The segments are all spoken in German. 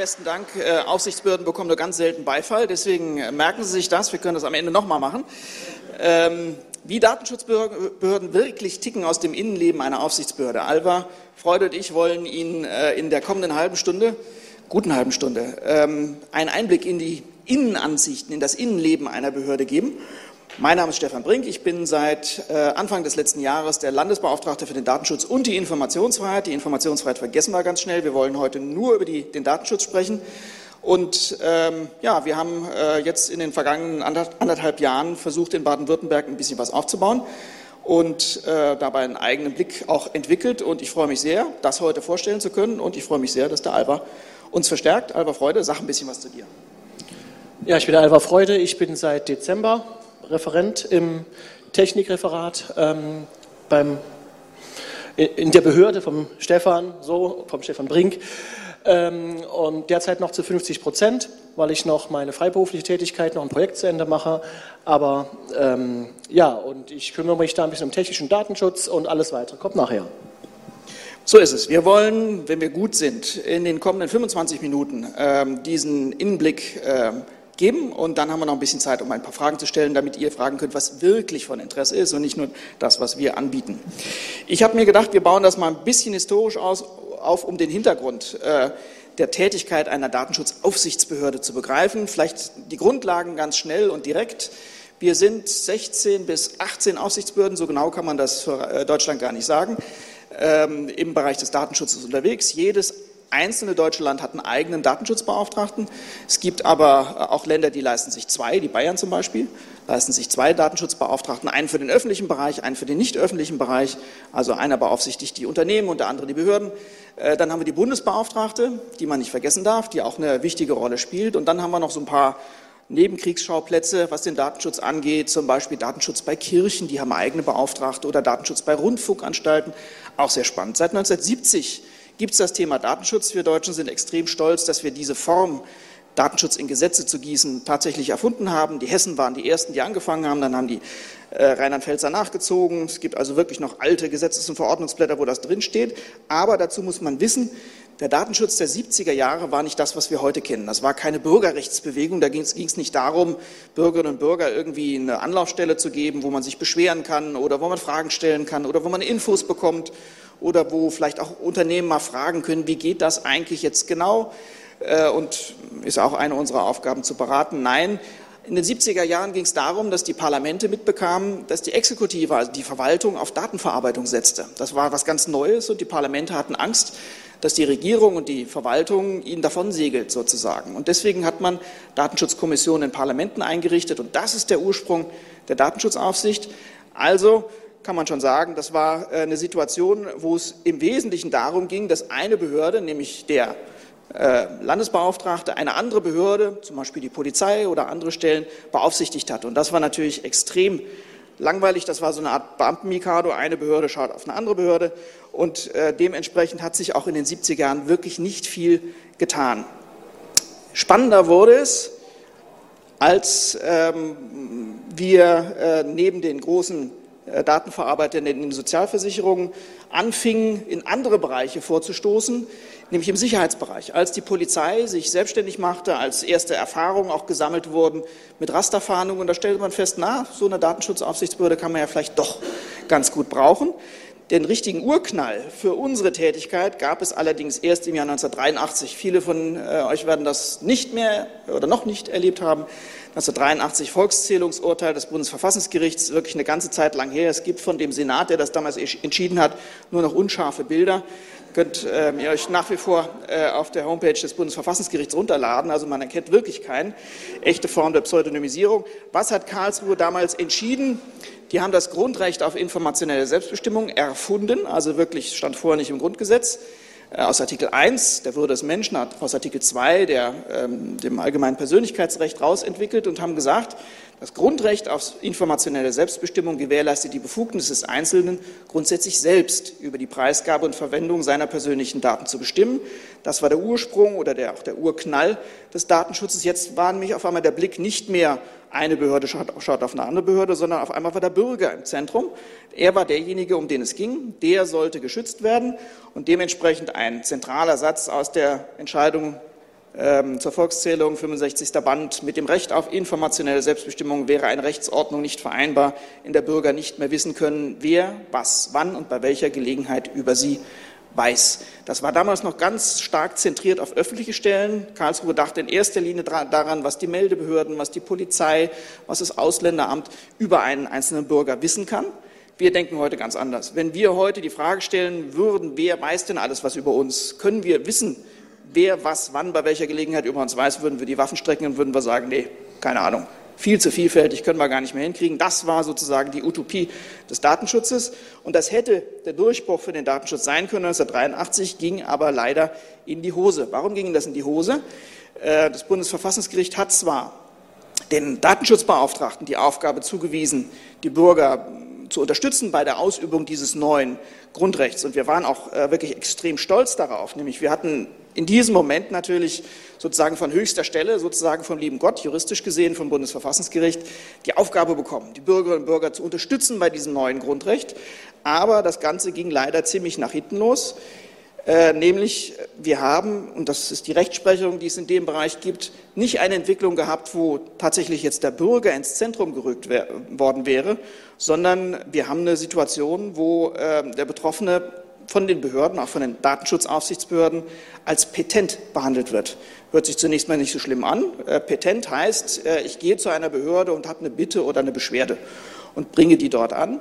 Besten Dank. Äh, Aufsichtsbehörden bekommen nur ganz selten Beifall, deswegen äh, merken Sie sich das. Wir können das am Ende nochmal machen. Ähm, wie Datenschutzbehörden wirklich ticken aus dem Innenleben einer Aufsichtsbehörde. Alva, Freude und ich wollen Ihnen äh, in der kommenden halben Stunde, guten halben Stunde, ähm, einen Einblick in die Innenansichten, in das Innenleben einer Behörde geben. Mein Name ist Stefan Brink. Ich bin seit äh, Anfang des letzten Jahres der Landesbeauftragte für den Datenschutz und die Informationsfreiheit. Die Informationsfreiheit vergessen wir ganz schnell. Wir wollen heute nur über die, den Datenschutz sprechen. Und ähm, ja, wir haben äh, jetzt in den vergangenen anderthalb Jahren versucht, in Baden-Württemberg ein bisschen was aufzubauen und äh, dabei einen eigenen Blick auch entwickelt. Und ich freue mich sehr, das heute vorstellen zu können. Und ich freue mich sehr, dass der Alba uns verstärkt. Alba Freude, sag ein bisschen was zu dir. Ja, ich bin der Alba Freude. Ich bin seit Dezember Referent im Technikreferat ähm, beim, in der Behörde vom Stefan, so, vom Stefan Brink. Ähm, und derzeit noch zu 50 Prozent, weil ich noch meine freiberufliche Tätigkeit, noch ein Projekt zu Ende mache. Aber ähm, ja, und ich kümmere mich da ein bisschen um technischen Datenschutz und alles weitere kommt nachher. So ist es. Wir wollen, wenn wir gut sind, in den kommenden 25 Minuten ähm, diesen Innenblick ähm, geben und dann haben wir noch ein bisschen Zeit, um ein paar Fragen zu stellen, damit ihr fragen könnt, was wirklich von Interesse ist und nicht nur das, was wir anbieten. Ich habe mir gedacht, wir bauen das mal ein bisschen historisch aus, auf, um den Hintergrund äh, der Tätigkeit einer Datenschutzaufsichtsbehörde zu begreifen. Vielleicht die Grundlagen ganz schnell und direkt. Wir sind 16 bis 18 Aufsichtsbehörden, so genau kann man das für äh, Deutschland gar nicht sagen, ähm, im Bereich des Datenschutzes unterwegs. Jedes einzelne deutsche Land hat einen eigenen Datenschutzbeauftragten. Es gibt aber auch Länder, die leisten sich zwei, die Bayern zum Beispiel, leisten sich zwei Datenschutzbeauftragten, einen für den öffentlichen Bereich, einen für den nicht öffentlichen Bereich. Also einer beaufsichtigt die Unternehmen und der andere die Behörden. Äh, dann haben wir die Bundesbeauftragte, die man nicht vergessen darf, die auch eine wichtige Rolle spielt. Und dann haben wir noch so ein paar Nebenkriegsschauplätze, was den Datenschutz angeht, zum Beispiel Datenschutz bei Kirchen, die haben eigene Beauftragte oder Datenschutz bei Rundfunkanstalten, auch sehr spannend. Seit 1970 gibt es das Thema Datenschutz. Wir Deutschen sind extrem stolz, dass wir diese Form, Datenschutz in Gesetze zu gießen, tatsächlich erfunden haben. Die Hessen waren die Ersten, die angefangen haben, dann haben die äh, Rheinland-Pfälzer nachgezogen. Es gibt also wirklich noch alte Gesetzes- und Verordnungsblätter, wo das drinsteht. Aber dazu muss man wissen, der Datenschutz der 70er Jahre war nicht das, was wir heute kennen. Das war keine Bürgerrechtsbewegung. Da ging es nicht darum, Bürgerinnen und Bürger irgendwie eine Anlaufstelle zu geben, wo man sich beschweren kann oder wo man Fragen stellen kann oder wo man Infos bekommt oder wo vielleicht auch Unternehmen mal fragen können, wie geht das eigentlich jetzt genau? Äh, und ist auch eine unserer Aufgaben zu beraten. Nein, in den 70er Jahren ging es darum, dass die Parlamente mitbekamen, dass die Exekutive, also die Verwaltung, auf Datenverarbeitung setzte. Das war was ganz Neues und die Parlamente hatten Angst, dass die Regierung und die Verwaltung ihnen davon segelt sozusagen. Und deswegen hat man Datenschutzkommissionen in Parlamenten eingerichtet und das ist der Ursprung der Datenschutzaufsicht. Also kann man schon sagen, das war äh, eine Situation, wo es im Wesentlichen darum ging, dass eine Behörde, nämlich der äh, Landesbeauftragte, eine andere Behörde, zum Beispiel die Polizei oder andere Stellen, beaufsichtigt hat. Und das war natürlich extrem langweilig. Das war so eine Art Beamtenmikado. Eine Behörde schaut auf eine andere Behörde. Und äh, dementsprechend hat sich auch in den 70er Jahren wirklich nicht viel getan. Spannender wurde es, als ähm, wir äh, neben den großen äh, Datenverarbeiter in den Sozialversicherungen anfingen, in andere Bereiche vorzustoßen, nämlich im Sicherheitsbereich. Als die Polizei sich selbstständig machte, als erste Erfahrungen auch gesammelt wurden mit Rasterfahndungen, da stellte man fest, na, so eine Datenschutzaufsichtsbehörde kann man ja vielleicht doch ganz gut brauchen. Den richtigen Urknall für unsere Tätigkeit gab es allerdings erst im Jahr 1983. Viele von äh, euch werden das nicht mehr oder noch nicht erlebt haben. 1983 Volkszählungsurteil des Bundesverfassungsgerichts, wirklich eine ganze Zeit lang her. Es gibt von dem Senat, der das damals entschieden hat, nur noch unscharfe Bilder. Könnt äh, ihr euch nach wie vor äh, auf der Homepage des Bundesverfassungsgerichts runterladen. Also man erkennt wirklich keine echte Form der Pseudonymisierung. Was hat Karlsruhe damals entschieden? Die haben das Grundrecht auf informationelle Selbstbestimmung erfunden, also wirklich stand vorher nicht im Grundgesetz. Äh, aus Artikel 1 der Würde des Menschen, aus Artikel 2 der, ähm, dem allgemeinen Persönlichkeitsrecht rausentwickelt und haben gesagt, das Grundrecht auf informationelle Selbstbestimmung gewährleistet die Befugnis des Einzelnen, grundsätzlich selbst über die Preisgabe und Verwendung seiner persönlichen Daten zu bestimmen. Das war der Ursprung oder der, auch der Urknall des Datenschutzes. Jetzt war nämlich auf einmal der Blick nicht mehr eine Behörde schaut, schaut auf eine andere Behörde, sondern auf einmal war der Bürger im Zentrum. Er war derjenige, um den es ging. Der sollte geschützt werden und dementsprechend ein zentraler Satz aus der Entscheidung zur Volkszählung, 65. Band, mit dem Recht auf informationelle Selbstbestimmung wäre eine Rechtsordnung nicht vereinbar, in der Bürger nicht mehr wissen können, wer, was, wann und bei welcher Gelegenheit über sie weiß. Das war damals noch ganz stark zentriert auf öffentliche Stellen. Karlsruhe dachte in erster Linie daran, was die Meldebehörden, was die Polizei, was das Ausländeramt über einen einzelnen Bürger wissen kann. Wir denken heute ganz anders. Wenn wir heute die Frage stellen würden, wer weiß denn alles was über uns, können wir wissen, wer was wann bei welcher Gelegenheit über uns weiß, würden wir die Waffen strecken und würden wir sagen, nee, keine Ahnung. Viel zu vielfältig können wir gar nicht mehr hinkriegen. Das war sozusagen die Utopie des Datenschutzes. Und das hätte der Durchbruch für den Datenschutz sein können. 1983 ging aber leider in die Hose. Warum ging das in die Hose? Äh, das Bundesverfassungsgericht hat zwar den Datenschutzbeauftragten die Aufgabe zugewiesen, die Bürger zu unterstützen bei der Ausübung dieses neuen Grundrechts. Und wir waren auch äh, wirklich extrem stolz darauf. Nämlich wir hatten in diesem Moment natürlich sozusagen von höchster Stelle, sozusagen vom lieben Gott, juristisch gesehen vom Bundesverfassungsgericht, die Aufgabe bekommen, die Bürgerinnen und Bürger zu unterstützen bei diesem neuen Grundrecht. Aber das Ganze ging leider ziemlich nach hinten los. Äh, nämlich, wir haben, und das ist die Rechtsprechung, die es in dem Bereich gibt, nicht eine Entwicklung gehabt, wo tatsächlich jetzt der Bürger ins Zentrum gerückt worden wäre, sondern wir haben eine Situation, wo äh, der Betroffene von den Behörden, auch von den Datenschutzaufsichtsbehörden, als petent behandelt wird. Hört sich zunächst mal nicht so schlimm an. Äh, petent heißt, äh, ich gehe zu einer Behörde und habe eine Bitte oder eine Beschwerde und bringe die dort an.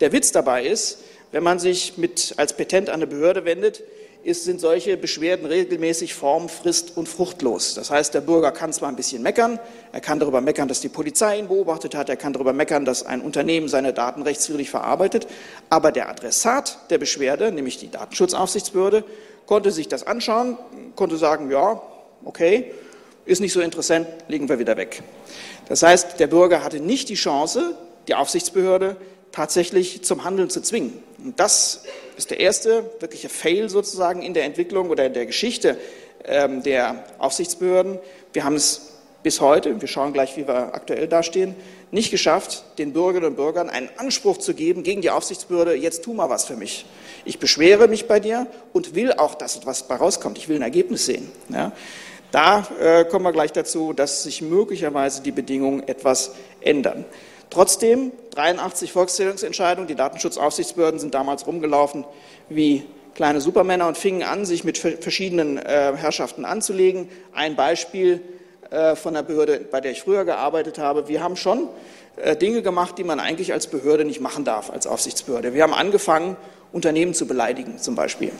Der Witz dabei ist, wenn man sich mit, als Petent an eine Behörde wendet, ist, sind solche Beschwerden regelmäßig form-, frist- und fruchtlos. Das heißt, der Bürger kann zwar ein bisschen meckern, er kann darüber meckern, dass die Polizei ihn beobachtet hat, er kann darüber meckern, dass ein Unternehmen seine Daten rechtswidrig verarbeitet, aber der Adressat der Beschwerde, nämlich die Datenschutzaufsichtsbehörde, konnte sich das anschauen, konnte sagen, ja, okay, ist nicht so interessant, legen wir wieder weg. Das heißt, der Bürger hatte nicht die Chance, die Aufsichtsbehörde tatsächlich zum Handeln zu zwingen. Und das ist der erste wirkliche Fail sozusagen in der Entwicklung oder in der Geschichte ähm, der Aufsichtsbehörden. Wir haben es bis heute, wir schauen gleich, wie wir aktuell dastehen, nicht geschafft, den Bürgerinnen und Bürgern einen Anspruch zu geben gegen die Aufsichtsbehörde, jetzt tu mal was für mich. Ich beschwere mich bei dir und will auch, dass etwas bei rauskommt. Ich will ein Ergebnis sehen. Ja? Da äh, kommen wir gleich dazu, dass sich möglicherweise die Bedingungen etwas ändern. Trotzdem, 83 Volkszählungsentscheidungen, die Datenschutzaufsichtsbehörden sind damals rumgelaufen wie kleine Supermänner und fingen an, sich mit verschiedenen äh, Herrschaften anzulegen. Ein Beispiel äh, von der Behörde, bei der ich früher gearbeitet habe. Wir haben schon äh, Dinge gemacht, die man eigentlich als Behörde nicht machen darf, als Aufsichtsbehörde. Wir haben angefangen, Unternehmen zu beleidigen, zum Beispiel.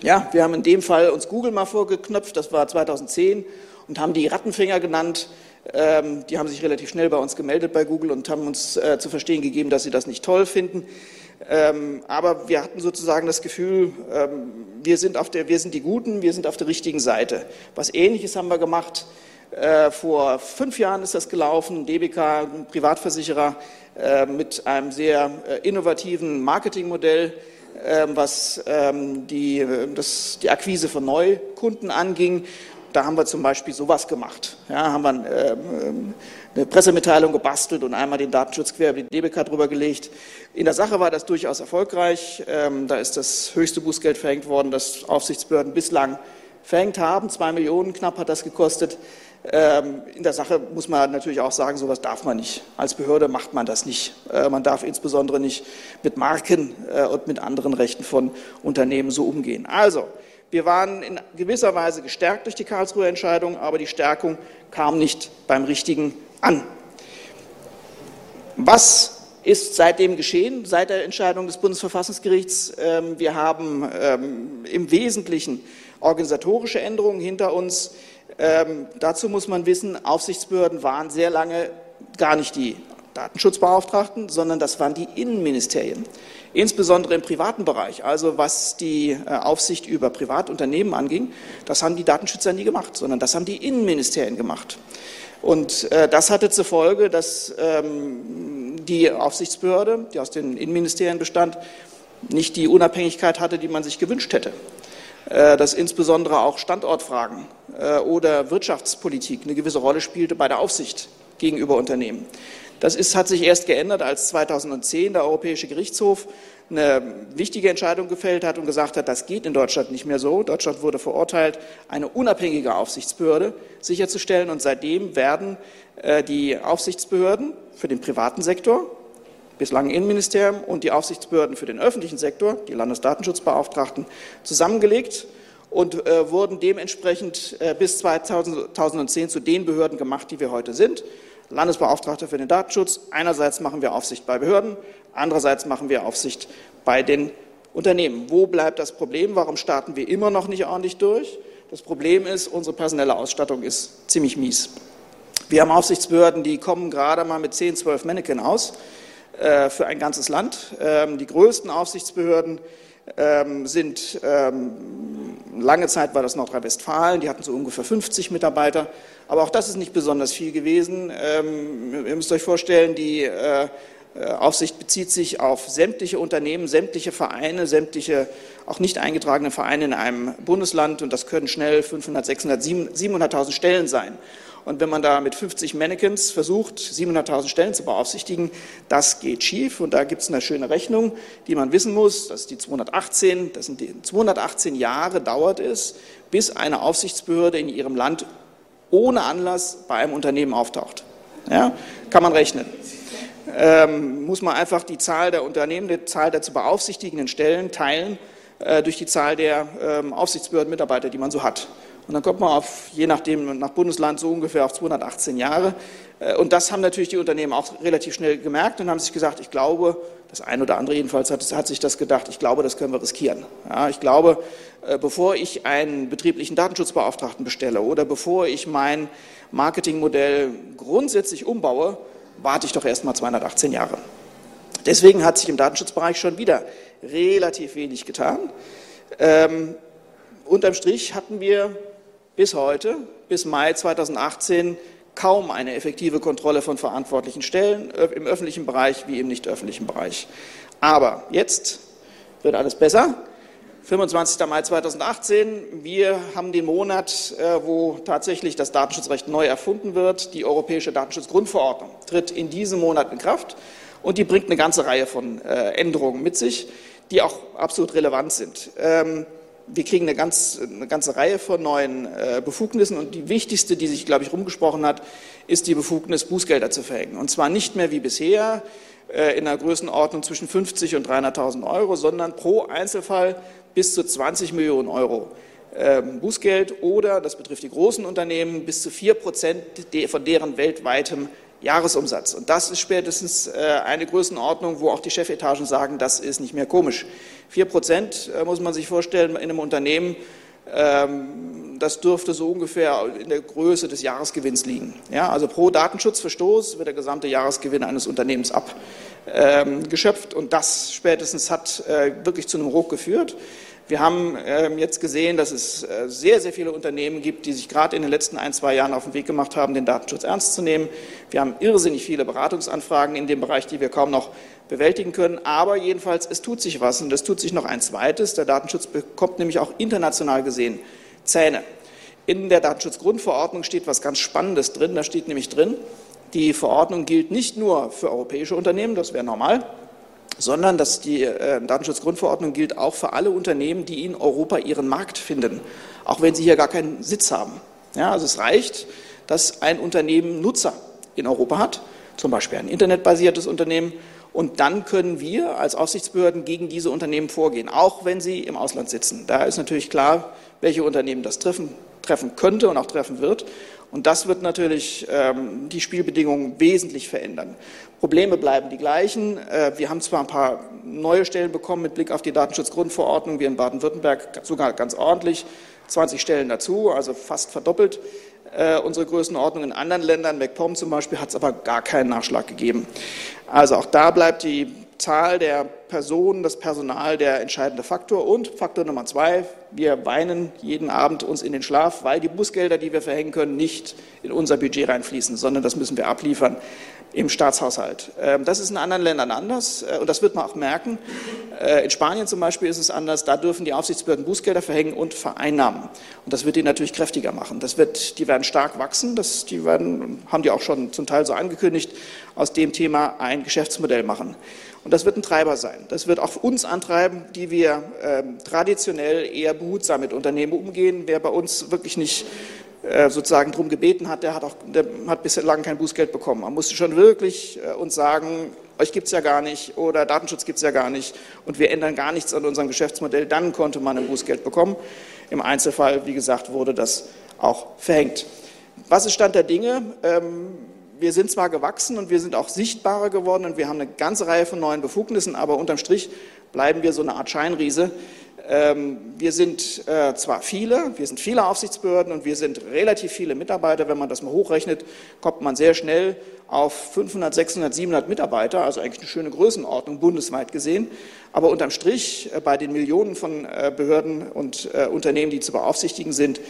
Ja, wir haben in dem Fall uns Google mal vorgeknöpft, das war 2010, und haben die Rattenfänger genannt. Ähm, die haben sich relativ schnell bei uns gemeldet bei Google und haben uns äh, zu verstehen gegeben, dass sie das nicht toll finden. Ähm, aber wir hatten sozusagen das Gefühl, ähm, wir, sind auf der, wir sind die Guten, wir sind auf der richtigen Seite. Was Ähnliches haben wir gemacht. Äh, vor fünf Jahren ist das gelaufen. DBK, ein Privatversicherer, äh, mit einem sehr äh, innovativen Marketingmodell, äh, was ähm, die, äh, das, die Akquise von Neukunden anging. Da haben wir zum Beispiel sowas gemacht. Ja, haben wir äh, eine Pressemitteilung gebastelt und einmal den Datenschutz quer über die DBK drüber gelegt. In der Sache war das durchaus erfolgreich. Ähm, da ist das höchste Bußgeld verhängt worden, das Aufsichtsbehörden bislang verhängt haben. Zwei Millionen knapp hat das gekostet. Ähm, in der Sache muss man natürlich auch sagen, sowas darf man nicht. Als Behörde macht man das nicht. Äh, man darf insbesondere nicht mit Marken äh, und mit anderen Rechten von Unternehmen so umgehen. Also, wir waren in gewisser Weise gestärkt durch die Karlsruher Entscheidung, aber die Stärkung kam nicht beim Richtigen an. Was ist seitdem geschehen, seit der Entscheidung des Bundesverfassungsgerichts? Ähm, wir haben ähm, im Wesentlichen organisatorische Änderungen hinter uns. Ähm, dazu muss man wissen, Aufsichtsbehörden waren sehr lange gar nicht die Datenschutzbeauftragten, sondern das waren die Innenministerien insbesondere im privaten Bereich, also was die äh, Aufsicht über Privatunternehmen anging, das haben die Datenschützer nie gemacht, sondern das haben die Innenministerien gemacht. Und äh, das hatte zur Folge, dass ähm, die Aufsichtsbehörde, die aus den Innenministerien bestand, nicht die Unabhängigkeit hatte, die man sich gewünscht hätte. Äh, dass insbesondere auch Standortfragen äh, oder Wirtschaftspolitik eine gewisse Rolle spielte bei der Aufsicht gegenüber Unternehmen. Das ist, hat sich erst geändert, als 2010 der Europäische Gerichtshof eine wichtige Entscheidung gefällt hat und gesagt hat, das geht in Deutschland nicht mehr so. Deutschland wurde verurteilt, eine unabhängige Aufsichtsbehörde sicherzustellen. Und seitdem werden äh, die Aufsichtsbehörden für den privaten Sektor, bislang Innenministerium, und die Aufsichtsbehörden für den öffentlichen Sektor, die Landesdatenschutzbeauftragten, zusammengelegt und äh, wurden dementsprechend äh, bis 2010 zu den Behörden gemacht, die wir heute sind. Landesbeauftragter für den Datenschutz. Einerseits machen wir Aufsicht bei Behörden, Andererseits machen wir Aufsicht bei den Unternehmen. Wo bleibt das Problem? Warum starten wir immer noch nicht ordentlich durch? Das Problem ist, unsere personelle Ausstattung ist ziemlich mies. Wir haben Aufsichtsbehörden, die kommen gerade mal mit 10, 12 Mannequin aus äh, für ein ganzes Land. Ähm, die größten Aufsichtsbehörden sind, ähm, lange Zeit war das Nordrhein-Westfalen, die hatten so ungefähr 50 Mitarbeiter, aber auch das ist nicht besonders viel gewesen. Ähm, ihr müsst euch vorstellen, die äh, Aufsicht bezieht sich auf sämtliche Unternehmen, sämtliche Vereine, sämtliche auch nicht eingetragene Vereine in einem Bundesland und das können schnell 500, 600, 700.000 Stellen sein. Und wenn man da mit 50 Mannequins versucht, 700.000 Stellen zu beaufsichtigen, das geht schief. Und da gibt es eine schöne Rechnung, die man wissen muss. Das ist die 218. Das sind die 218 Jahre dauert es, bis eine Aufsichtsbehörde in ihrem Land ohne Anlass bei einem Unternehmen auftaucht. Ja, kann man rechnen ähm, muss man einfach die Zahl der Unternehmen, die Zahl der zu beaufsichtigenden Stellen teilen äh, durch die Zahl der ähm, Aufsichtsbehördenmitarbeiter, die man so hat. Und dann kommt man auf, je nachdem, nach Bundesland so ungefähr auf 218 Jahre. Äh, und das haben natürlich die Unternehmen auch relativ schnell gemerkt und haben sich gesagt, ich glaube, das eine oder andere jedenfalls hat, hat sich das gedacht, ich glaube, das können wir riskieren. Ja, ich glaube, äh, bevor ich einen betrieblichen Datenschutzbeauftragten bestelle oder bevor ich mein Marketingmodell grundsätzlich umbaue, warte ich doch erst mal 218 Jahre. Deswegen hat sich im Datenschutzbereich schon wieder relativ wenig getan. Ähm, unterm Strich hatten wir bis heute, bis Mai 2018, kaum eine effektive Kontrolle von verantwortlichen Stellen äh, im öffentlichen Bereich wie im nicht öffentlichen Bereich. Aber jetzt wird alles besser. 25. Mai 2018. Wir haben den Monat, äh, wo tatsächlich das Datenschutzrecht neu erfunden wird. Die Europäische Datenschutzgrundverordnung tritt in diesem Monat in Kraft und die bringt eine ganze Reihe von äh, Änderungen mit sich, die auch absolut relevant sind. Wir kriegen eine, ganz, eine ganze Reihe von neuen äh, Befugnissen und die wichtigste, die sich, glaube ich, rumgesprochen hat, ist die Befugnis, Bußgelder zu verhängen. Und zwar nicht mehr wie bisher in einer Größenordnung zwischen 50 und 300.000 Euro, sondern pro Einzelfall bis zu 20 Millionen Euro ähm, Bußgeld oder, das betrifft die großen Unternehmen, bis zu 4 Prozent von deren weltweitem Jahresumsatz. Und das ist spätestens äh, eine Größenordnung, wo auch die Chefetagen sagen, das ist nicht mehr komisch. 4 Prozent äh, muss man sich vorstellen in einem Unternehmen, ähm, das dürfte so ungefähr in der Größe des Jahresgewinns liegen. Ja, also pro Datenschutzverstoß wird der gesamte Jahresgewinn eines Unternehmens abgeschöpft ähm, und das spätestens hat äh, wirklich zu einem Ruck geführt. Wir haben ähm, jetzt gesehen, dass es äh, sehr, sehr viele Unternehmen gibt, die sich gerade in den letzten ein, zwei Jahren auf den Weg gemacht haben, den Datenschutz ernst zu nehmen. Wir haben irrsinnig viele Beratungsanfragen in dem Bereich, die wir kaum noch bewältigen können. Aber jedenfalls, es tut sich was und es tut sich noch ein zweites. Der Datenschutz bekommt nämlich auch international gesehen Zähne. In der Datenschutzgrundverordnung steht was ganz Spannendes drin. Da steht nämlich drin, die Verordnung gilt nicht nur für europäische Unternehmen, das wäre normal, sondern dass die äh, Datenschutzgrundverordnung gilt auch für alle Unternehmen, die in Europa ihren Markt finden, auch wenn sie hier gar keinen Sitz haben. Ja, also es reicht, dass ein Unternehmen Nutzer in Europa hat, zum Beispiel ein internetbasiertes Unternehmen, und dann können wir als Aufsichtsbehörden gegen diese Unternehmen vorgehen, auch wenn sie im Ausland sitzen. Da ist natürlich klar, welche Unternehmen das treffen, treffen könnte und auch treffen wird. Und das wird natürlich ähm, die Spielbedingungen wesentlich verändern. Probleme bleiben die gleichen. Äh, wir haben zwar ein paar neue Stellen bekommen mit Blick auf die Datenschutzgrundverordnung, wir in Baden-Württemberg sogar ganz ordentlich, 20 Stellen dazu, also fast verdoppelt äh, unsere Größenordnung. In anderen Ländern, MacPom zum Beispiel, hat es aber gar keinen Nachschlag gegeben. Also auch da bleibt die Zahl der Personen, das Personal der entscheidende Faktor. Und Faktor Nummer zwei, wir weinen jeden Abend uns in den Schlaf, weil die Bußgelder, die wir verhängen können, nicht in unser Budget reinfließen, sondern das müssen wir abliefern im Staatshaushalt. Ähm, das ist in anderen Ländern anders äh, und das wird man auch merken. Äh, in Spanien zum Beispiel ist es anders. Da dürfen die Aufsichtsbehörden Bußgelder verhängen und vereinnahmen. Und das wird die natürlich kräftiger machen. Das wird, die werden stark wachsen. Das, die werden, haben die auch schon zum Teil so angekündigt, aus dem Thema ein Geschäftsmodell machen. Und das wird ein Treiber sein. Sein. Das wird auch uns antreiben, die wir ähm, traditionell eher behutsam mit Unternehmen umgehen. Wer bei uns wirklich nicht äh, sozusagen darum gebeten hat, der hat, auch, der hat bislang kein Bußgeld bekommen. Man musste schon wirklich äh, uns sagen, euch gibt es ja gar nicht oder Datenschutz gibt es ja gar nicht und wir ändern gar nichts an unserem Geschäftsmodell, dann konnte man ein Bußgeld bekommen. Im Einzelfall, wie gesagt, wurde das auch verhängt. Was ist Stand der Dinge? Ähm, wir sind zwar gewachsen und wir sind auch sichtbarer geworden und wir haben eine ganze Reihe von neuen Befugnissen, aber unterm Strich bleiben wir so eine Art Scheinriese, ähm, wir sind äh, zwar viele, wir sind viele Aufsichtsbehörden und wir sind relativ viele Mitarbeiter. Wenn man das mal hochrechnet, kommt man sehr schnell auf 500, 600, 700 Mitarbeiter, also eigentlich eine schöne Größenordnung bundesweit gesehen. Aber unterm Strich, äh, bei den Millionen von äh, Behörden und Unternehmen, die zu beaufsichtigen sind,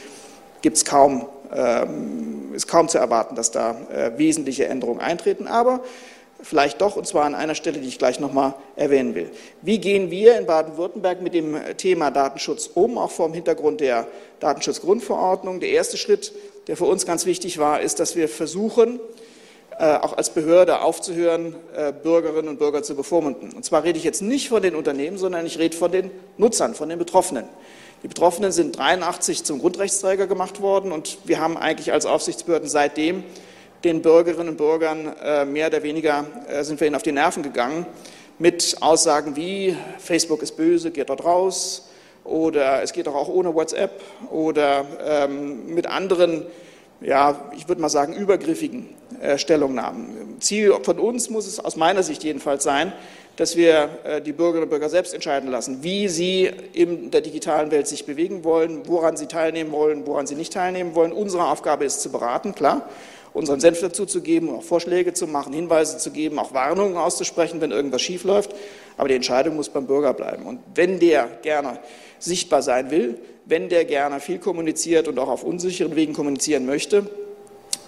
es kaum, ähm, ist kaum zu erwarten, dass da wesentliche Änderungen eintreten. Aber vielleicht doch, und zwar an einer Stelle, die ich gleich nochmal erwähnen will. Wie gehen wir in Baden-Württemberg mit dem Thema Datenschutz um, auch vor dem Hintergrund der Datenschutzgrundverordnung? Der erste Schritt, der für uns ganz wichtig war, ist, dass wir versuchen, äh, auch als Behörde aufzuhören, äh, Bürgerinnen und Bürger zu bevormunden. Und zwar rede ich jetzt nicht von den Unternehmen, sondern ich rede von den Nutzern, von den Betroffenen. Die Betroffenen sind 83 zum Grundrechtsträger gemacht worden und wir haben eigentlich als Aufsichtsbehörden seitdem den Bürgerinnen und Bürgern äh, mehr oder weniger äh, sind wir ihnen auf die Nerven gegangen mit Aussagen wie Facebook ist böse, geht dort raus oder es geht doch auch ohne WhatsApp oder ähm, mit anderen, ja, ich würde mal sagen, übergriffigen Stellungnahmen. Ziel von uns muss es aus meiner Sicht jedenfalls sein, dass wir die Bürgerinnen und Bürger selbst entscheiden lassen, wie sie in der digitalen Welt sich bewegen wollen, woran sie teilnehmen wollen, woran sie nicht teilnehmen wollen. Unsere Aufgabe ist zu beraten, klar unseren Senf dazu zu geben, auch Vorschläge zu machen, Hinweise zu geben, auch Warnungen auszusprechen, wenn irgendwas schief läuft. Aber die Entscheidung muss beim Bürger bleiben. Und wenn der gerne sichtbar sein will, wenn der gerne viel kommuniziert und auch auf unsicheren Wegen kommunizieren möchte,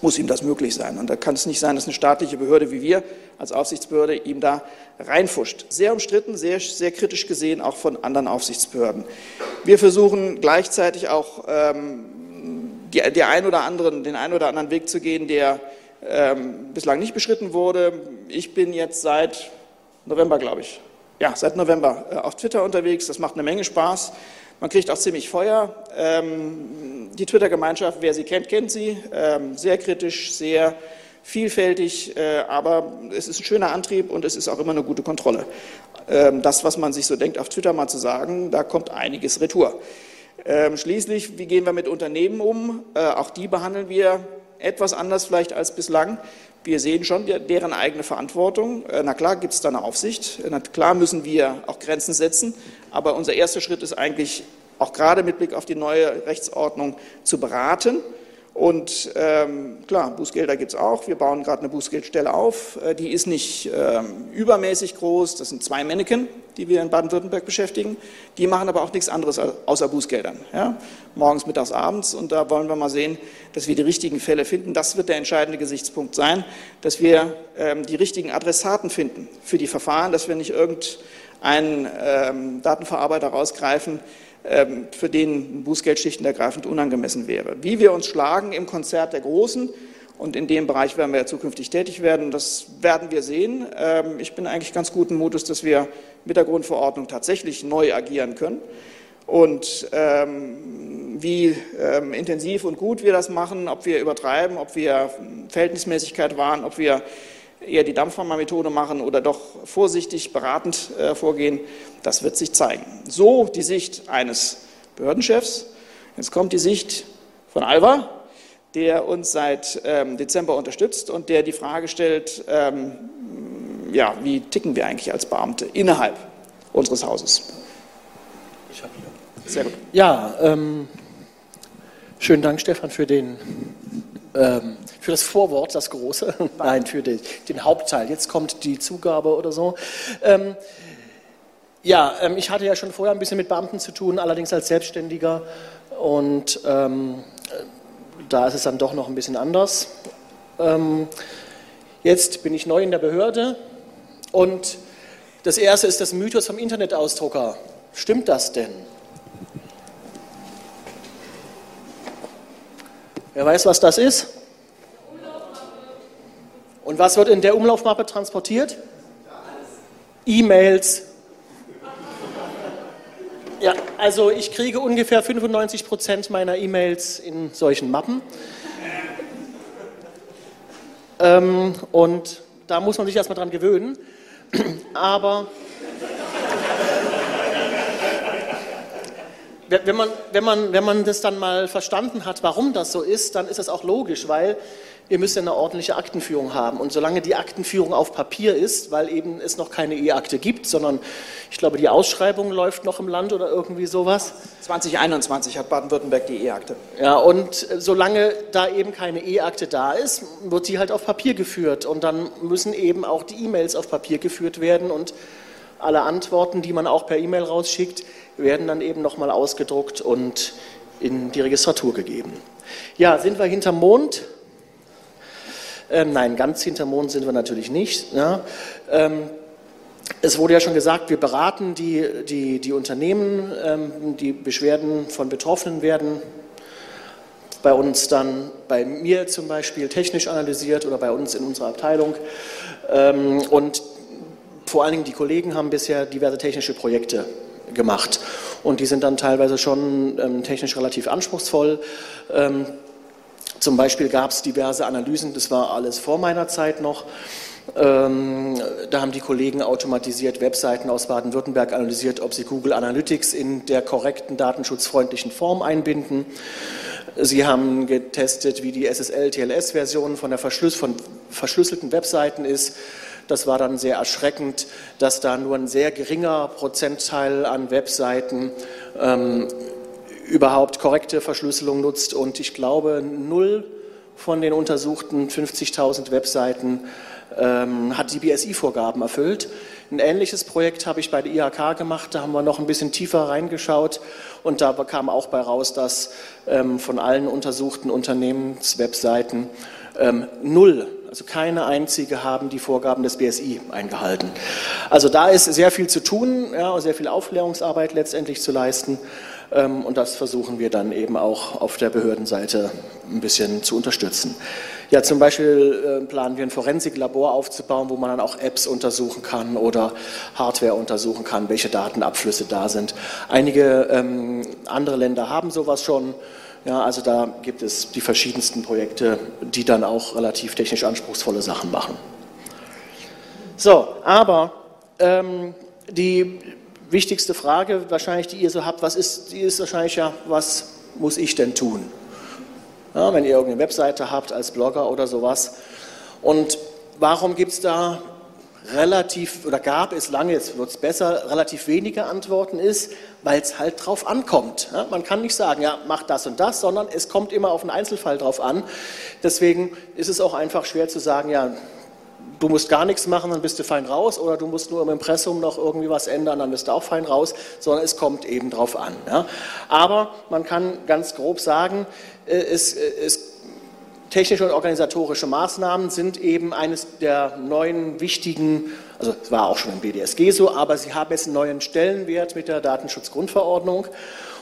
muss ihm das möglich sein. Und da kann es nicht sein, dass eine staatliche Behörde wie wir als Aufsichtsbehörde ihm da reinfuscht. Sehr umstritten, sehr, sehr kritisch gesehen, auch von anderen Aufsichtsbehörden. Wir versuchen gleichzeitig auch ähm, die, die ein oder anderen, den einen oder anderen Weg zu gehen, der ähm, bislang nicht beschritten wurde. Ich bin jetzt seit November, glaube ich, ja, seit November äh, auf Twitter unterwegs. Das macht eine Menge Spaß. Man kriegt auch ziemlich Feuer. Ähm, die Twitter-Gemeinschaft, wer sie kennt, kennt sie. Ähm, sehr kritisch, sehr vielfältig, äh, aber es ist ein schöner Antrieb und es ist auch immer eine gute Kontrolle. Ähm, das, was man sich so denkt, auf Twitter mal zu sagen, da kommt einiges retour. Schließlich, wie gehen wir mit Unternehmen um? Äh, auch die behandeln wir etwas anders vielleicht als bislang. Wir sehen schon deren eigene Verantwortung. Äh, na klar gibt es da eine Aufsicht. Na klar müssen wir auch Grenzen setzen. Aber unser erster Schritt ist eigentlich auch gerade mit Blick auf die neue Rechtsordnung zu beraten und ähm, klar, Bußgelder gibt es auch. Wir bauen gerade eine Bußgeldstelle auf. Äh, die ist nicht ähm, übermäßig groß. Das sind zwei Männchen, die wir in Baden-Württemberg beschäftigen. Die machen aber auch nichts anderes außer Bußgeldern. Ja? Morgens, mittags, abends. Und da wollen wir mal sehen, dass wir die richtigen Fälle finden. Das wird der entscheidende Gesichtspunkt sein, dass wir ähm, die richtigen Adressaten finden für die Verfahren, dass wir nicht irgendeinen ähm, Datenverarbeiter rausgreifen, ähm, für den ein Bußgeld schlicht und ergreifend unangemessen wäre. Wie wir uns schlagen im Konzert der Großen, und in dem Bereich werden wir ja zukünftig tätig werden. Das werden wir sehen. Ähm, ich bin eigentlich ganz guten Mutes, dass wir mit der Grundverordnung tatsächlich neu agieren können. Und ähm, wie ähm, intensiv und gut wir das machen, ob wir übertreiben, ob wir Verhältnismäßigkeit wahren, ob wir eher die Dampfhammermethode machen oder doch vorsichtig, beratend äh, vorgehen, das wird sich zeigen. So die Sicht eines Behördenchefs. Jetzt kommt die Sicht von Alva, der uns seit ähm, Dezember unterstützt und der die Frage stellt, ähm, ja, wie ticken wir eigentlich als Beamte innerhalb unseres Hauses? Ich habe hier. Sehr gut. Ja, ähm, schönen Dank, Stefan, für den ähm, für das Vorwort, das große, nein, für den, den, Hauptteil. Jetzt kommt die Zugabe oder so. Ähm, ja, ähm, ich hatte ja schon vorher ein bisschen mit Beamten zu tun, allerdings als Selbstständiger. Und ähm, da ist es dann doch noch ein bisschen anders. Ähm, jetzt bin ich neu in der Behörde und das erste ist das Mythos vom Internetausdrucker. Stimmt das denn? Wer weiß, was das ist? Und was wird in der Umlaufmappe transportiert? E-Mails, Ja, also ich kriege ungefähr 95 Prozent meiner E-Mails in solchen Mappen. Ähm, und da muss man sich erstmal dran gewöhnen. Aber wenn man, wenn, man, wenn man das dann mal verstanden hat, warum das so ist, dann ist das auch logisch, weil ihr müsst ja eine ordentliche Aktenführung haben. Und solange die Aktenführung auf Papier ist, weil eben es noch keine E-Akte gibt, sondern ich glaube, die Ausschreibung läuft noch im Land oder irgendwie sowas. 2021 hat Baden-Württemberg die E-Akte. Ja, und solange da eben keine E-Akte da ist, wird sie halt auf Papier geführt. Und dann müssen eben auch die E-Mails auf Papier geführt werden und alle Antworten, die man auch per E-Mail rausschickt, werden dann eben nochmal ausgedruckt und in die Registratur gegeben. Ja, sind wir hinterm Mond? Ähm, nein, ganz hinterm Mond sind wir natürlich nicht. Ja. Ähm, es wurde ja schon gesagt, wir beraten die, die, die Unternehmen, ähm, die Beschwerden von Betroffenen werden bei uns dann, bei mir zum Beispiel, technisch analysiert oder bei uns in unserer Abteilung. Ähm, und vor allen Dingen die Kollegen haben bisher diverse technische Projekte gemacht. Und die sind dann teilweise schon ähm, technisch relativ anspruchsvoll. Zum Beispiel gab es diverse Analysen, das war alles vor meiner Zeit noch. Ähm, da haben die Kollegen automatisiert Webseiten aus Baden-Württemberg analysiert, ob sie Google Analytics in der korrekten datenschutzfreundlichen Form einbinden. Sie haben getestet, wie die SSL-TLS-Version von von verschlüsselten Webseiten ist. Das war dann sehr erschreckend, dass da nur ein sehr geringer Prozentteil an Webseiten ähm, überhaupt korrekte Verschlüsselung nutzt und ich glaube, null von den untersuchten 50.000 Webseiten ähm, hat die BSI-Vorgaben erfüllt. Ein ähnliches Projekt habe ich bei der IHK gemacht, da haben wir noch ein bisschen tiefer reingeschaut und da kam auch bei raus, dass ähm, von allen untersuchten Unternehmenswebseiten ähm, null, also keine einzige haben die Vorgaben des BSI eingehalten. Also da ist sehr viel zu tun, ja, sehr viel Aufklärungsarbeit letztendlich zu leisten. Ähm, und das versuchen wir dann eben auch auf der Behördenseite ein bisschen zu unterstützen. Ja, zum Beispiel äh, planen wir ein Forensiklabor aufzubauen, wo man dann auch Apps untersuchen kann oder Hardware untersuchen kann, welche Datenabflüsse da sind. Einige ähm, andere Länder haben sowas schon. Ja, also da gibt es die verschiedensten Projekte, die dann auch relativ technisch anspruchsvolle Sachen machen. So, aber ähm, die wichtigste Frage wahrscheinlich, die ihr so habt, was ist, die ist wahrscheinlich ja, was muss ich denn tun? Ja, wenn ihr irgendeine Webseite habt als Blogger oder sowas. Und warum gibt es da relativ, oder gab es lange, jetzt wird es besser, relativ wenige Antworten ist, weil es halt drauf ankommt. Ja, man kann nicht sagen, ja, mach das und das, sondern es kommt immer auf einen Einzelfall drauf an. Deswegen ist es auch einfach schwer zu sagen, ja, du musst gar nichts machen, dann bist du fein raus, oder du musst nur im Impressum noch irgendwie was ändern, dann bist du auch fein raus, sondern es kommt eben drauf an. Ja. Aber man kann ganz grob sagen, äh, es, äh, es Technische und organisatorische Maßnahmen sind eben eines der neuen wichtigen, also es war auch schon im BDSG so, aber sie haben jetzt einen neuen Stellenwert mit der Datenschutzgrundverordnung.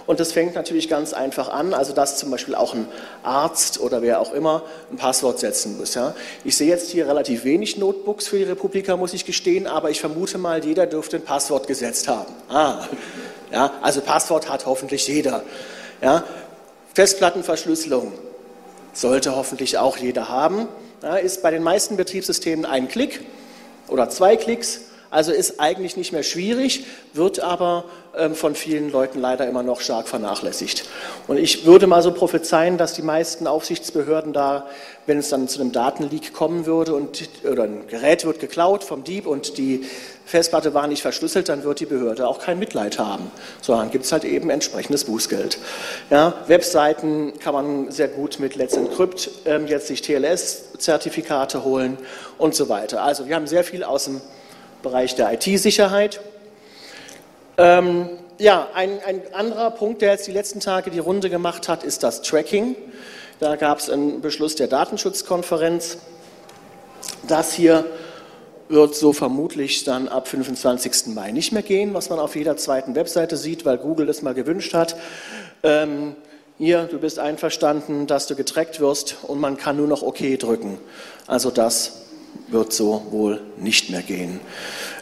Und das fängt natürlich ganz einfach an, also dass zum Beispiel auch ein Arzt oder wer auch immer ein Passwort setzen muss. Ja. Ich sehe jetzt hier relativ wenig Notebooks für die Republika, muss ich gestehen, aber ich vermute mal, jeder dürfte ein Passwort gesetzt haben. Ah, ja, also Passwort hat hoffentlich jeder. Ja. Festplattenverschlüsselung sollte hoffentlich auch jeder haben. Ist bei den meisten Betriebssystemen ein Klick oder zwei Klicks also ist eigentlich nicht mehr schwierig, wird aber ähm, von vielen Leuten leider immer noch stark vernachlässigt. Und ich würde mal so prophezeien, dass die meisten Aufsichtsbehörden da, wenn es dann zu einem Datenleak kommen würde und oder ein Gerät wird geklaut vom Dieb und die Festplatte war nicht verschlüsselt, dann wird die Behörde auch kein Mitleid haben, sondern gibt es halt eben entsprechendes Bußgeld. Ja, Webseiten kann man sehr gut mit Let's Encrypt ähm, jetzt sich TLS-Zertifikate holen und so weiter. Also wir haben sehr viel aus dem Bereich der IT-Sicherheit. Ähm, ja, ein, ein, anderer Punkt, der jetzt die letzten Tage die Runde gemacht hat, ist das Tracking. Da gab es einen Beschluss der Datenschutzkonferenz. Das hier wird so vermutlich dann ab 25. Mai nicht mehr gehen, was man auf jeder zweiten Webseite sieht, weil Google das mal gewünscht hat. Ähm, hier, du bist einverstanden, dass du getrackt wirst und man kann nur noch OK drücken. Also das wird so wohl nicht mehr gehen.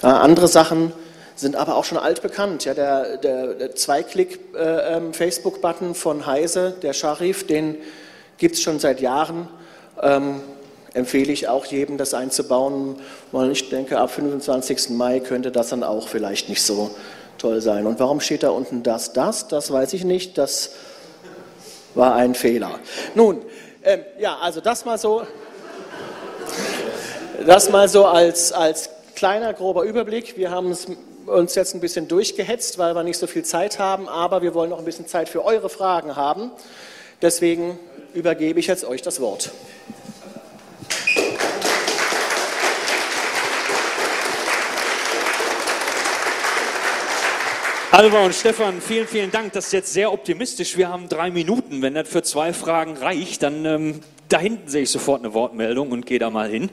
Äh, andere Sachen sind aber auch schon altbekannt. Ja, der, der, der Zweiklick-Facebook-Button äh, ähm, von Heise, der Scharif, den gibt es schon seit Jahren. Ähm, empfehle ich auch jedem, das einzubauen. Weil ich denke, ab 25. Mai könnte das dann auch vielleicht nicht so toll sein. Und warum steht da unten das, das? Das weiß ich nicht. Das war ein Fehler. Nun, ähm, ja, also das mal so, das mal so als, als kleiner, grober Überblick. Wir haben uns jetzt ein bisschen durchgehetzt, weil wir nicht so viel Zeit haben, aber wir wollen noch ein bisschen Zeit für eure Fragen haben. Deswegen übergebe ich jetzt euch das Wort. Alva und Stefan, vielen, vielen Dank. Das ist jetzt sehr optimistisch. Wir haben drei Minuten. Wenn das für zwei Fragen reicht, dann ähm, da hinten sehe ich sofort eine Wortmeldung und gehe da mal hin.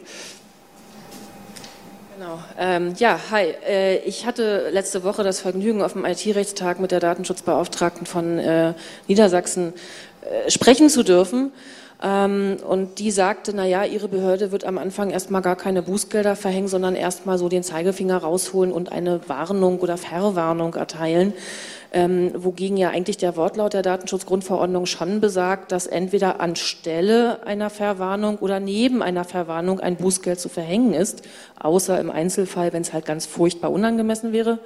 Genau. Ähm, ja, hi. Äh, ich hatte letzte Woche das Vergnügen, auf dem IT-Rechtstag mit der Datenschutzbeauftragten von äh, Niedersachsen äh, sprechen zu dürfen. Ähm, und die sagte, na ja, ihre Behörde wird am Anfang erstmal gar keine Bußgelder verhängen, sondern erstmal so den Zeigefinger rausholen und eine Warnung oder Verwarnung erteilen. Ähm, wogegen ja eigentlich der Wortlaut der Datenschutzgrundverordnung schon besagt, dass entweder anstelle einer Verwarnung oder neben einer Verwarnung ein Bußgeld zu verhängen ist, außer im Einzelfall, wenn es halt ganz furchtbar unangemessen wäre.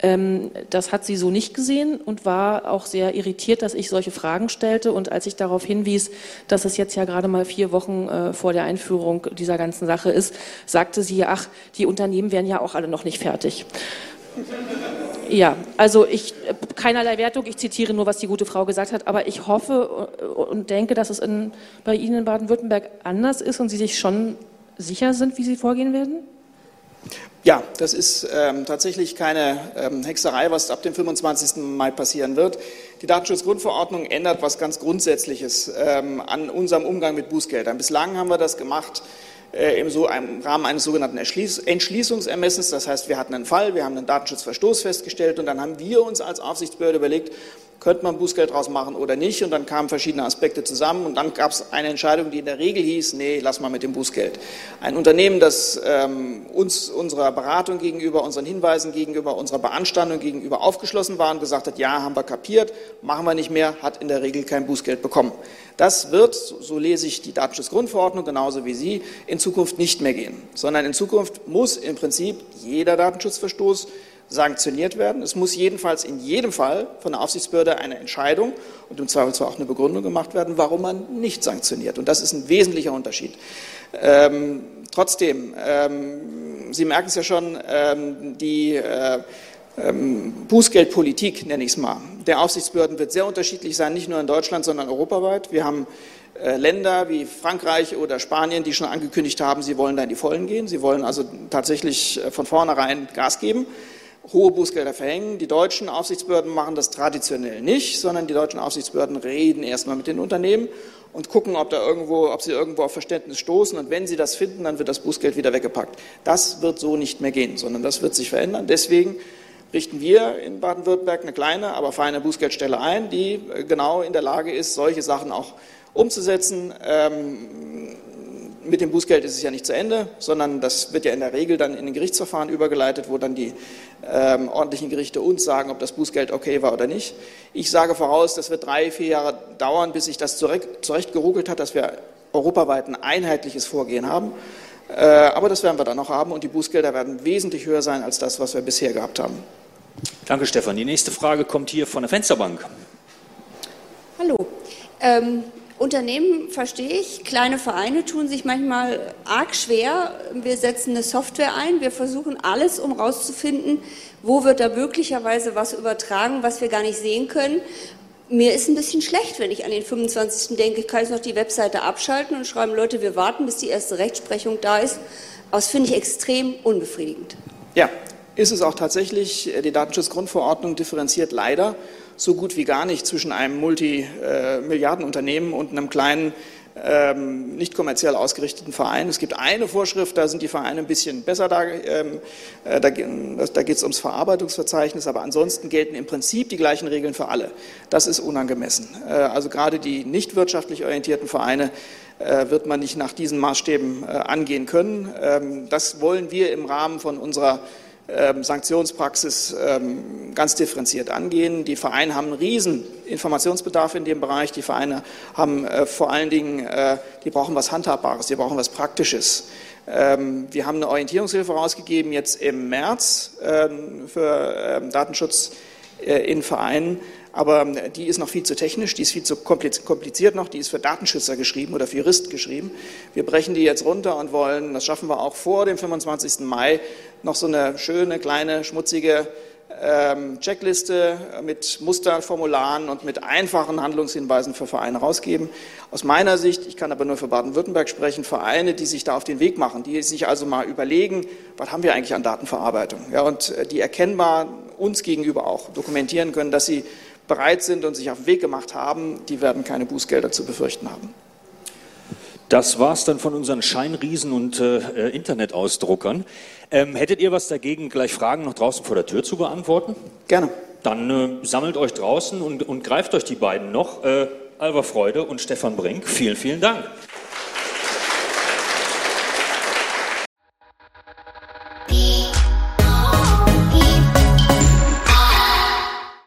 Ähm, das hat sie so nicht gesehen und war auch sehr irritiert, dass ich solche Fragen stellte. Und als ich darauf hinwies, dass es jetzt ja gerade mal vier Wochen äh, vor der Einführung dieser ganzen Sache ist, sagte sie, ach, die Unternehmen wären ja auch alle noch nicht fertig. Ja, also ich, keinerlei Wertung, ich zitiere nur, was die gute Frau gesagt hat, aber ich hoffe und denke, dass es in, bei Ihnen in Baden-Württemberg anders ist und Sie sich schon sicher sind, wie Sie vorgehen werden? Ja, das ist ähm, tatsächlich keine ähm, Hexerei, was ab dem 25. Mai passieren wird. Die Datenschutzgrundverordnung ändert was ganz Grundsätzliches ähm, an unserem Umgang mit Bußgeldern. Bislang haben wir das gemacht äh, im, so, im, Rahmen eines sogenannten Entschließ Entschließungsermessens. Das heißt, wir hatten einen Fall, wir haben einen Datenschutzverstoß festgestellt und dann haben wir uns als Aufsichtsbehörde überlegt, könnte man Bußgeld draus machen oder nicht. Und dann kamen verschiedene Aspekte zusammen und dann gab es eine Entscheidung, die in der Regel hieß, nee, lass mal mit dem Bußgeld. Ein Unternehmen, das ähm, uns unserer Beratung gegenüber, unseren Hinweisen gegenüber, unserer Beanstandung gegenüber aufgeschlossen war und gesagt hat, ja, haben wir kapiert, machen wir nicht mehr, hat in der Regel kein Bußgeld bekommen. Das wird, so lese ich die Datenschutzgrundverordnung genauso wie Sie, in Zukunft nicht mehr gehen, sondern in Zukunft muss im Prinzip jeder Datenschutzverstoß sanktioniert werden. Es muss jedenfalls in jedem Fall von der Aufsichtsbehörde eine Entscheidung und im Zweifelsfall auch eine Begründung gemacht werden, warum man nicht sanktioniert. Und das ist ein wesentlicher Unterschied. Ähm, trotzdem, ähm, Sie merken es ja schon, ähm, die äh, ähm, Bußgeldpolitik, nenne ich es mal, der Aufsichtsbehörden wird sehr unterschiedlich sein, nicht nur in Deutschland, sondern europaweit. Wir haben äh, Länder wie Frankreich oder Spanien, die schon angekündigt haben, sie wollen da in die Vollen gehen. Sie wollen also tatsächlich äh, von vornherein Gas geben hohe Bußgelder verhängen. Die deutschen Aufsichtsbehörden machen das traditionell nicht, sondern die deutschen Aufsichtsbehörden reden erstmal mit den Unternehmen und gucken, ob, da irgendwo, ob sie irgendwo auf Verständnis stoßen. Und wenn sie das finden, dann wird das Bußgeld wieder weggepackt. Das wird so nicht mehr gehen, sondern das wird sich verändern. Deswegen richten wir in Baden-Württemberg eine kleine, aber feine Bußgeldstelle ein, die äh, genau in der Lage ist, solche Sachen auch umzusetzen. Ähm, mit dem Bußgeld ist es ja nicht zu Ende, sondern das wird ja in der Regel dann in den Gerichtsverfahren übergeleitet, wo dann die ähm, ordentlichen Gerichte uns sagen, ob das Bußgeld okay war oder nicht. Ich sage voraus, das wird drei, vier Jahre dauern, bis sich das zurecht, zurechtgeruckelt hat, dass wir europaweit ein einheitliches Vorgehen haben. Äh, aber das werden wir dann noch haben und die Bußgelder werden wesentlich höher sein als das, was wir bisher gehabt haben. Danke, Stefan. Die nächste Frage kommt hier von der Fensterbank. Hallo. Ähm Unternehmen verstehe ich, kleine Vereine tun sich manchmal arg schwer. Wir setzen eine Software ein, wir versuchen alles, um herauszufinden, wo wird da möglicherweise was übertragen, was wir gar nicht sehen können. Mir ist ein bisschen schlecht, wenn ich an den 25. denke, ich kann jetzt noch die Webseite abschalten und schreiben, Leute, wir warten, bis die erste Rechtsprechung da ist. Das finde ich extrem unbefriedigend. Ja, ist es auch tatsächlich. Die Datenschutzgrundverordnung differenziert leider so gut wie gar nicht zwischen einem Multimilliardenunternehmen und einem kleinen, ähm, nicht kommerziell ausgerichteten Verein. Es gibt eine Vorschrift, da sind die Vereine ein bisschen besser da. Ähm, äh, da, geht es ums Verarbeitungsverzeichnis, aber ansonsten gelten im Prinzip die gleichen Regeln für alle. Das ist unangemessen. Äh, also gerade die nicht wirtschaftlich orientierten Vereine äh, wird man nicht nach diesen Maßstäben äh, angehen können. Ähm, das wollen wir im Rahmen von unserer Sanktionspraxis ähm, ganz differenziert angehen. Die Vereine haben einen riesen Informationsbedarf in dem Bereich. Die Vereine haben äh, vor allen Dingen, äh, die brauchen was Handhabbares, die brauchen was Praktisches. Ähm, wir haben eine Orientierungshilfe rausgegeben jetzt im März für Datenschutz in Vereinen. Aber die ist noch viel zu technisch, die ist viel zu kompliziert noch, die ist für Datenschützer geschrieben oder für Juristen geschrieben. Wir brechen die jetzt runter und wollen, das schaffen wir auch vor dem 25. Mai, noch so eine schöne, kleine, schmutzige ähm, Checkliste mit Musterformularen und mit einfachen Handlungshinweisen für Vereine rausgeben. Aus meiner Sicht, ich kann aber nur für Baden-Württemberg sprechen, Vereine, die sich da auf den Weg machen, die sich also mal überlegen, was haben wir eigentlich an Datenverarbeitung? Ja, und äh, die erkennbar uns gegenüber auch dokumentieren können, dass sie bereit sind und sich auf den Weg gemacht haben, die werden keine Bußgelder zu befürchten haben. Das war's dann von unseren Scheinriesen und äh, Internetausdruckern. Ähm, hättet ihr was dagegen, gleich Fragen noch draußen vor der Tür zu beantworten? Gerne. Dann äh, sammelt euch draußen und, und, greift euch die beiden noch. Äh, Alva Freude und Stefan Brink, vielen, vielen Dank.